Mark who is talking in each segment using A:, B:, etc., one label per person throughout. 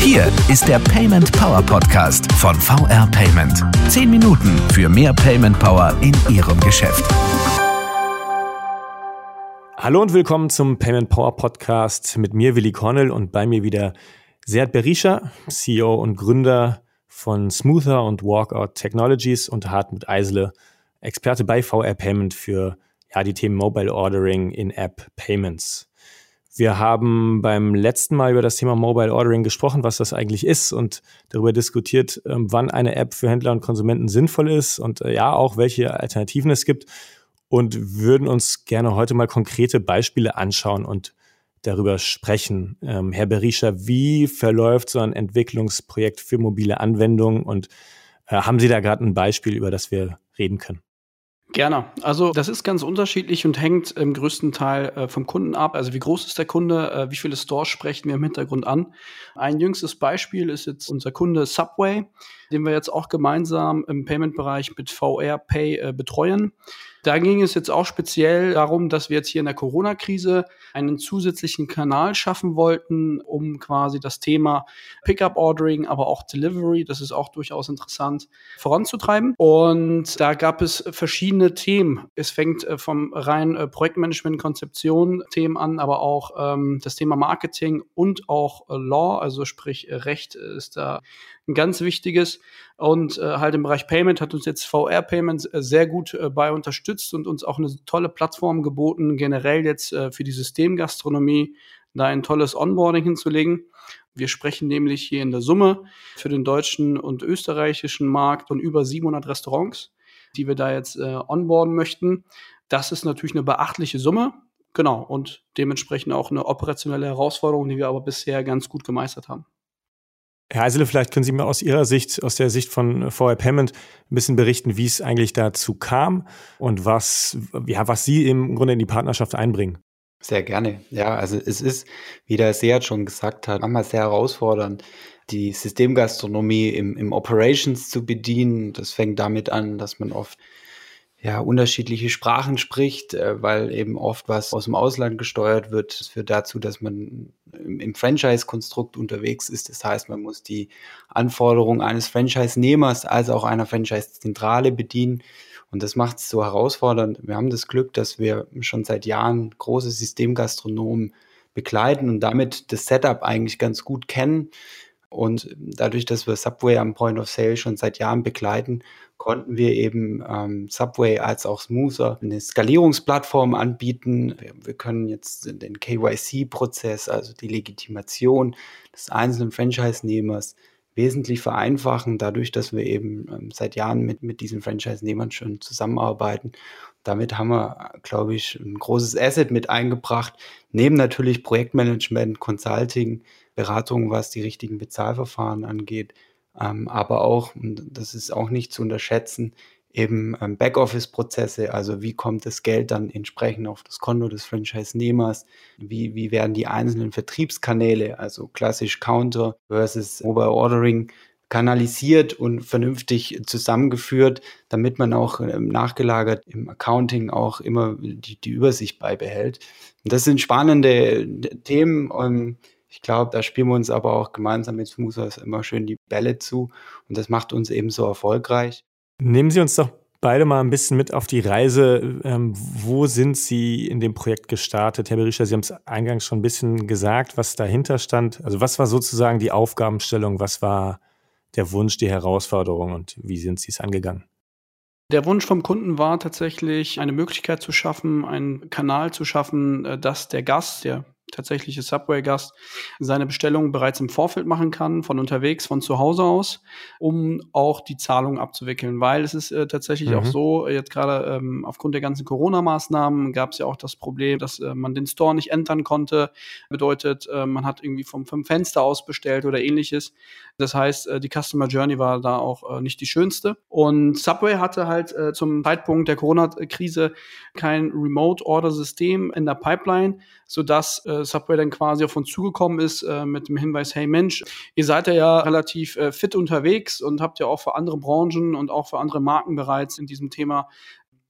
A: Hier ist der Payment Power Podcast von VR Payment. Zehn Minuten für mehr Payment Power in Ihrem Geschäft.
B: Hallo und willkommen zum Payment Power Podcast mit mir, Willi Cornell, und bei mir wieder Seat Berisha, CEO und Gründer von Smoother und Walkout Technologies und Hartmut Eisele, Experte bei VR Payment für ja, die Themen Mobile Ordering, In-App Payments. Wir haben beim letzten Mal über das Thema Mobile Ordering gesprochen, was das eigentlich ist und darüber diskutiert, ähm, wann eine App für Händler und Konsumenten sinnvoll ist und äh, ja auch welche Alternativen es gibt und würden uns gerne heute mal konkrete Beispiele anschauen und darüber sprechen. Ähm, Herr Berisha, wie verläuft so ein Entwicklungsprojekt für mobile Anwendungen und äh, haben Sie da gerade ein Beispiel, über das wir reden können?
C: Gerne. Also das ist ganz unterschiedlich und hängt im größten Teil äh, vom Kunden ab. Also wie groß ist der Kunde, äh, wie viele Stores sprechen wir im Hintergrund an. Ein jüngstes Beispiel ist jetzt unser Kunde Subway, den wir jetzt auch gemeinsam im Payment-Bereich mit VR Pay äh, betreuen. Da ging es jetzt auch speziell darum, dass wir jetzt hier in der Corona-Krise einen zusätzlichen Kanal schaffen wollten, um quasi das Thema Pickup Ordering, aber auch Delivery, das ist auch durchaus interessant, voranzutreiben. Und da gab es verschiedene Themen. Es fängt äh, vom rein äh, Projektmanagement, Konzeption Themen an, aber auch ähm, das Thema Marketing und auch äh, Law, also sprich Recht ist da ein ganz wichtiges. Und äh, halt im Bereich Payment hat uns jetzt VR Payment äh, sehr gut äh, bei unterstützt und uns auch eine tolle Plattform geboten, generell jetzt äh, für die Systemgastronomie da ein tolles Onboarding hinzulegen. Wir sprechen nämlich hier in der Summe für den deutschen und österreichischen Markt von über 700 Restaurants, die wir da jetzt äh, onboarden möchten. Das ist natürlich eine beachtliche Summe. Genau. Und dementsprechend auch eine operationelle Herausforderung, die wir aber bisher ganz gut gemeistert haben.
B: Herr Eisele, vielleicht können Sie mir aus Ihrer Sicht, aus der Sicht von VR Payment, ein bisschen berichten, wie es eigentlich dazu kam und was, ja, was Sie im Grunde in die Partnerschaft einbringen.
D: Sehr gerne. Ja, also es ist, wie der Seat schon gesagt hat, manchmal sehr herausfordernd, die Systemgastronomie im, im Operations zu bedienen. Das fängt damit an, dass man oft ja, unterschiedliche Sprachen spricht, äh, weil eben oft was aus dem Ausland gesteuert wird. Das führt dazu, dass man im, im Franchise-Konstrukt unterwegs ist. Das heißt, man muss die Anforderungen eines Franchise-Nehmers als auch einer Franchise-Zentrale bedienen. Und das macht es so herausfordernd. Wir haben das Glück, dass wir schon seit Jahren große Systemgastronomen begleiten und damit das Setup eigentlich ganz gut kennen. Und dadurch, dass wir Subway am Point of Sale schon seit Jahren begleiten, konnten wir eben ähm, Subway als auch Smoother eine Skalierungsplattform anbieten. Wir, wir können jetzt den KYC-Prozess, also die Legitimation des einzelnen Franchise-Nehmers, wesentlich vereinfachen, dadurch, dass wir eben ähm, seit Jahren mit, mit diesen Franchise-Nehmern schon zusammenarbeiten. Damit haben wir, glaube ich, ein großes Asset mit eingebracht. Neben natürlich Projektmanagement, Consulting, Beratung, was die richtigen Bezahlverfahren angeht, ähm, aber auch, und das ist auch nicht zu unterschätzen, eben ähm, Backoffice-Prozesse, also wie kommt das Geld dann entsprechend auf das Konto des Franchise-Nehmers, wie, wie werden die einzelnen Vertriebskanäle, also klassisch Counter versus Mobile Ordering, kanalisiert und vernünftig zusammengeführt, damit man auch ähm, nachgelagert im Accounting auch immer die, die Übersicht beibehält. Und das sind spannende Themen. Ähm, ich glaube, da spielen wir uns aber auch gemeinsam mit Smoother immer schön die Bälle zu und das macht uns eben so erfolgreich.
B: Nehmen Sie uns doch beide mal ein bisschen mit auf die Reise. Ähm, wo sind Sie in dem Projekt gestartet? Herr Berisha, Sie haben es eingangs schon ein bisschen gesagt, was dahinter stand. Also was war sozusagen die Aufgabenstellung? Was war der Wunsch, die Herausforderung und wie sind Sie es angegangen?
C: Der Wunsch vom Kunden war tatsächlich, eine Möglichkeit zu schaffen, einen Kanal zu schaffen, äh, dass der Gast, der tatsächliche Subway-Gast seine Bestellung bereits im Vorfeld machen kann, von unterwegs, von zu Hause aus, um auch die Zahlung abzuwickeln. Weil es ist äh, tatsächlich mhm. auch so, jetzt gerade ähm, aufgrund der ganzen Corona-Maßnahmen gab es ja auch das Problem, dass äh, man den Store nicht entern konnte. Bedeutet, äh, man hat irgendwie vom, vom Fenster aus bestellt oder ähnliches. Das heißt, äh, die Customer Journey war da auch äh, nicht die schönste. Und Subway hatte halt äh, zum Zeitpunkt der Corona-Krise kein Remote-Order-System in der Pipeline, sodass äh, Subway dann quasi auf uns zugekommen ist äh, mit dem Hinweis, hey Mensch, ihr seid ja, ja relativ äh, fit unterwegs und habt ja auch für andere Branchen und auch für andere Marken bereits in diesem Thema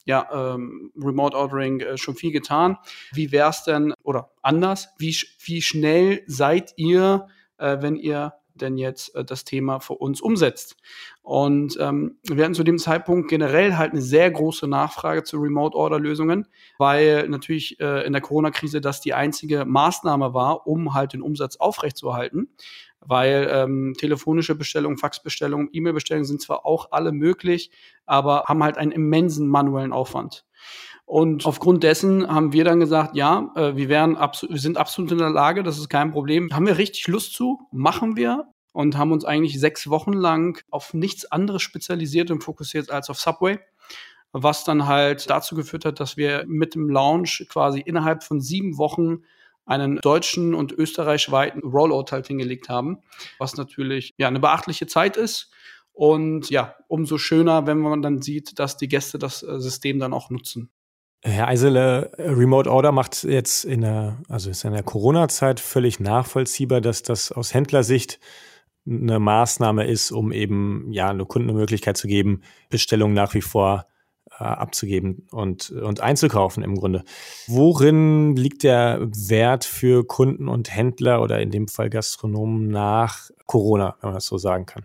C: ja, ähm, Remote Ordering äh, schon viel getan. Wie wäre es denn, oder anders, wie, wie schnell seid ihr, äh, wenn ihr denn jetzt äh, das Thema für uns umsetzt. Und ähm, wir hatten zu dem Zeitpunkt generell halt eine sehr große Nachfrage zu Remote-Order-Lösungen, weil natürlich äh, in der Corona-Krise das die einzige Maßnahme war, um halt den Umsatz aufrechtzuerhalten. Weil ähm, telefonische Bestellungen, Faxbestellungen, E-Mail-Bestellungen sind zwar auch alle möglich, aber haben halt einen immensen manuellen Aufwand. Und aufgrund dessen haben wir dann gesagt, ja, äh, wir, wären wir sind absolut in der Lage, das ist kein Problem. Haben wir richtig Lust zu? Machen wir. Und haben uns eigentlich sechs Wochen lang auf nichts anderes spezialisiert und fokussiert als auf Subway. Was dann halt dazu geführt hat, dass wir mit dem Launch quasi innerhalb von sieben Wochen einen deutschen und österreichweiten Rollout halt hingelegt haben, was natürlich ja eine beachtliche Zeit ist. Und ja, umso schöner, wenn man dann sieht, dass die Gäste das äh, System dann auch nutzen.
B: Herr Eisele, Remote Order macht jetzt in der, also ist in der Corona-Zeit völlig nachvollziehbar, dass das aus Händlersicht eine Maßnahme ist, um eben ja eine Kunden eine Möglichkeit zu geben, Bestellungen nach wie vor äh, abzugeben und, und einzukaufen im Grunde. Worin liegt der Wert für Kunden und Händler oder in dem Fall Gastronomen nach Corona, wenn man das so sagen kann?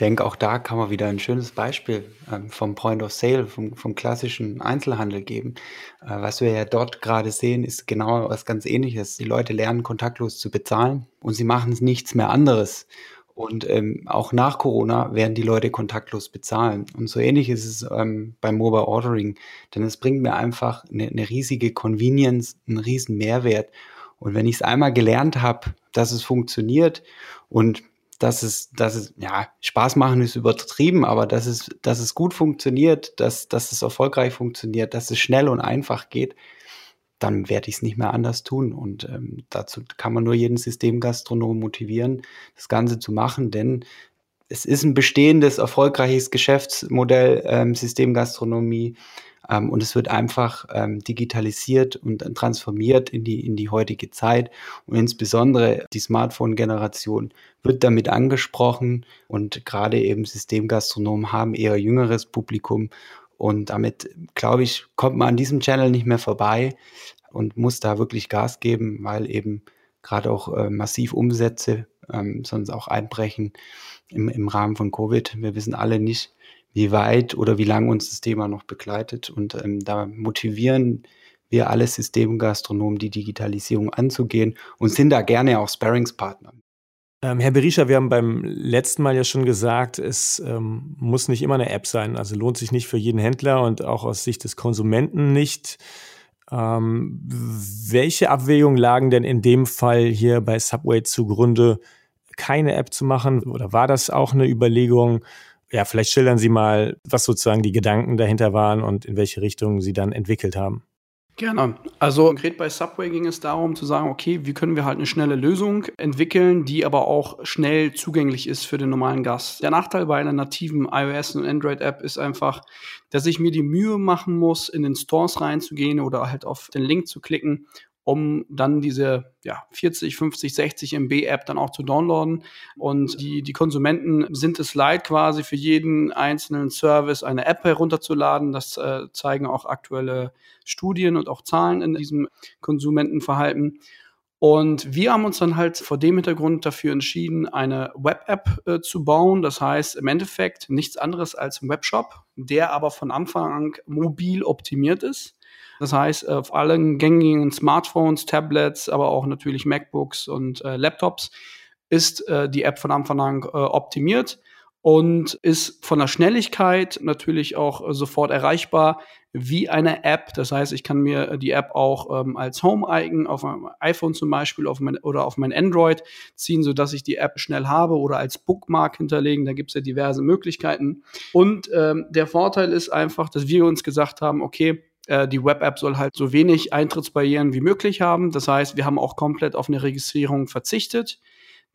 D: Denke, auch da kann man wieder ein schönes Beispiel ähm, vom Point of Sale, vom, vom klassischen Einzelhandel geben. Äh, was wir ja dort gerade sehen, ist genau was ganz ähnliches. Die Leute lernen kontaktlos zu bezahlen und sie machen nichts mehr anderes. Und ähm, auch nach Corona werden die Leute kontaktlos bezahlen. Und so ähnlich ist es ähm, beim Mobile Ordering. Denn es bringt mir einfach eine, eine riesige Convenience, einen riesen Mehrwert. Und wenn ich es einmal gelernt habe, dass es funktioniert und dass es, dass es, ja, Spaß machen ist übertrieben, aber dass es, dass es gut funktioniert, dass, dass es erfolgreich funktioniert, dass es schnell und einfach geht, dann werde ich es nicht mehr anders tun. Und ähm, dazu kann man nur jeden Systemgastronom motivieren, das Ganze zu machen, denn es ist ein bestehendes, erfolgreiches Geschäftsmodell, ähm, Systemgastronomie. Ähm, und es wird einfach ähm, digitalisiert und transformiert in die, in die heutige Zeit. Und insbesondere die Smartphone-Generation wird damit angesprochen. Und gerade eben Systemgastronomen haben eher jüngeres Publikum. Und damit, glaube ich, kommt man an diesem Channel nicht mehr vorbei und muss da wirklich Gas geben, weil eben gerade auch äh, massiv Umsätze ähm, sonst auch einbrechen im, im Rahmen von Covid. Wir wissen alle nicht, wie weit oder wie lange uns das Thema noch begleitet. Und ähm, da motivieren wir alle Systemgastronomen, die Digitalisierung anzugehen und sind da gerne auch Sparringspartner.
B: Ähm, Herr Berisha, wir haben beim letzten Mal ja schon gesagt, es ähm, muss nicht immer eine App sein. Also lohnt sich nicht für jeden Händler und auch aus Sicht des Konsumenten nicht. Ähm, welche Abwägungen lagen denn in dem Fall hier bei Subway zugrunde, keine App zu machen? Oder war das auch eine Überlegung? Ja, vielleicht schildern Sie mal, was sozusagen die Gedanken dahinter waren und in welche Richtung Sie dann entwickelt haben.
C: Gerne. Also konkret bei Subway ging es darum zu sagen, okay, wie können wir halt eine schnelle Lösung entwickeln, die aber auch schnell zugänglich ist für den normalen Gast. Der Nachteil bei einer nativen iOS und Android-App ist einfach, dass ich mir die Mühe machen muss, in den Stores reinzugehen oder halt auf den Link zu klicken um dann diese ja, 40, 50, 60 MB App dann auch zu downloaden. Und die, die Konsumenten sind es leid, quasi für jeden einzelnen Service eine App herunterzuladen. Das äh, zeigen auch aktuelle Studien und auch Zahlen in diesem Konsumentenverhalten. Und wir haben uns dann halt vor dem Hintergrund dafür entschieden, eine Web-App äh, zu bauen. Das heißt im Endeffekt nichts anderes als ein Webshop, der aber von Anfang an mobil optimiert ist. Das heißt, auf allen gängigen Smartphones, Tablets, aber auch natürlich MacBooks und äh, Laptops ist äh, die App von Anfang an äh, optimiert und ist von der Schnelligkeit natürlich auch äh, sofort erreichbar wie eine App. Das heißt, ich kann mir die App auch ähm, als Home-Icon auf meinem iPhone zum Beispiel auf mein, oder auf mein Android ziehen, sodass ich die App schnell habe oder als Bookmark hinterlegen. Da gibt es ja diverse Möglichkeiten. Und ähm, der Vorteil ist einfach, dass wir uns gesagt haben, okay, äh, die Web-App soll halt so wenig Eintrittsbarrieren wie möglich haben. Das heißt, wir haben auch komplett auf eine Registrierung verzichtet.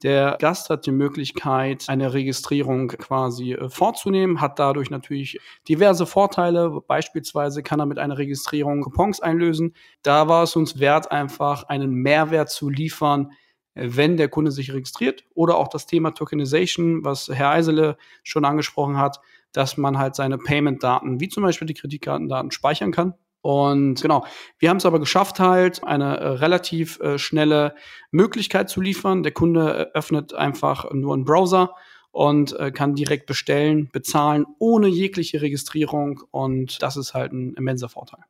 C: Der Gast hat die Möglichkeit, eine Registrierung quasi äh, vorzunehmen, hat dadurch natürlich diverse Vorteile. Beispielsweise kann er mit einer Registrierung Coupons einlösen. Da war es uns wert, einfach einen Mehrwert zu liefern, wenn der Kunde sich registriert. Oder auch das Thema Tokenization, was Herr Eisele schon angesprochen hat dass man halt seine Payment-Daten, wie zum Beispiel die Kreditkartendaten, speichern kann. Und genau, wir haben es aber geschafft, halt eine äh, relativ äh, schnelle Möglichkeit zu liefern. Der Kunde äh, öffnet einfach nur einen Browser und äh, kann direkt bestellen, bezahlen, ohne jegliche Registrierung. Und das ist halt ein immenser Vorteil.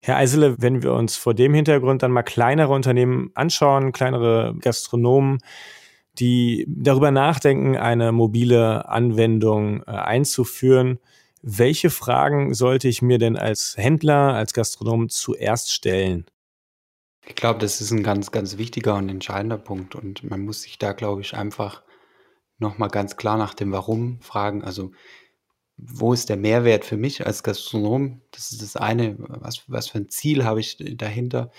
B: Herr Eisele, wenn wir uns vor dem Hintergrund dann mal kleinere Unternehmen anschauen, kleinere Gastronomen, die darüber nachdenken, eine mobile Anwendung äh, einzuführen, welche Fragen sollte ich mir denn als Händler, als Gastronom zuerst stellen?
D: Ich glaube, das ist ein ganz, ganz wichtiger und entscheidender Punkt und man muss sich da, glaube ich, einfach nochmal ganz klar nach dem Warum fragen. Also wo ist der Mehrwert für mich als Gastronom? Das ist das eine, was, was für ein Ziel habe ich dahinter?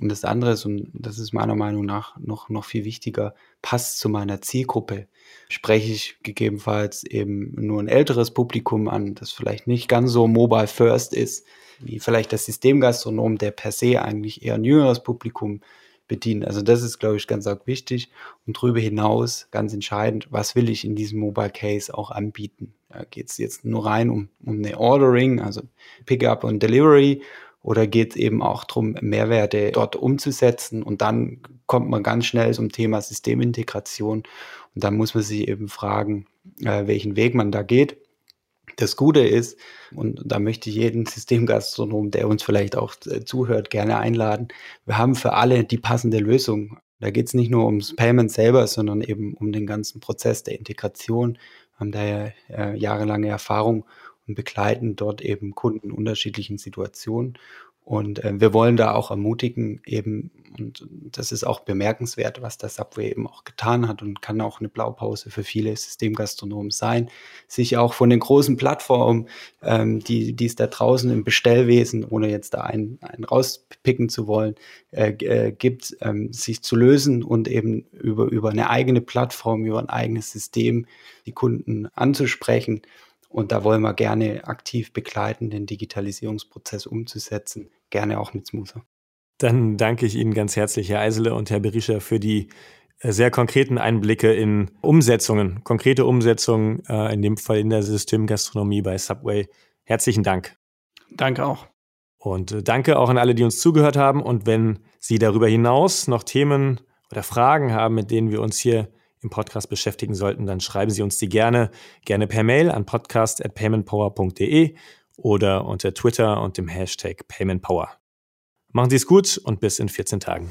D: Und das andere ist, und das ist meiner Meinung nach noch, noch viel wichtiger, passt zu meiner Zielgruppe. Spreche ich gegebenenfalls eben nur ein älteres Publikum an, das vielleicht nicht ganz so mobile first ist, wie vielleicht das Systemgastronom, der per se eigentlich eher ein jüngeres Publikum bedienen. Also das ist, glaube ich, ganz arg wichtig. Und darüber hinaus, ganz entscheidend, was will ich in diesem Mobile Case auch anbieten? Geht es jetzt nur rein um, um eine Ordering, also Pickup und Delivery, oder geht es eben auch darum, Mehrwerte dort umzusetzen? Und dann kommt man ganz schnell zum Thema Systemintegration. Und dann muss man sich eben fragen, äh, welchen Weg man da geht. Das Gute ist, und da möchte ich jeden Systemgastronom, der uns vielleicht auch äh, zuhört, gerne einladen, wir haben für alle die passende Lösung. Da geht es nicht nur ums Payment selber, sondern eben um den ganzen Prozess der Integration. Wir haben da ja äh, jahrelange Erfahrung und begleiten dort eben Kunden in unterschiedlichen Situationen. Und äh, wir wollen da auch ermutigen, eben, und das ist auch bemerkenswert, was das Subway eben auch getan hat und kann auch eine Blaupause für viele Systemgastronomen sein, sich auch von den großen Plattformen, ähm, die, die es da draußen im Bestellwesen, ohne jetzt da einen, einen rauspicken zu wollen, äh, äh, gibt, ähm, sich zu lösen und eben über, über eine eigene Plattform, über ein eigenes System die Kunden anzusprechen. Und da wollen wir gerne aktiv begleiten, den Digitalisierungsprozess umzusetzen gerne auch mit Smoother.
B: Dann danke ich Ihnen ganz herzlich, Herr Eisele und Herr Berischer, für die äh, sehr konkreten Einblicke in Umsetzungen, konkrete Umsetzungen, äh, in dem Fall in der Systemgastronomie bei Subway. Herzlichen Dank.
C: Danke auch.
B: Und äh, danke auch an alle, die uns zugehört haben. Und wenn Sie darüber hinaus noch Themen oder Fragen haben, mit denen wir uns hier im Podcast beschäftigen sollten, dann schreiben Sie uns die gerne, gerne per Mail an podcast.paymentpower.de oder unter Twitter und dem Hashtag PaymentPower. Machen Sie es gut und bis in 14 Tagen.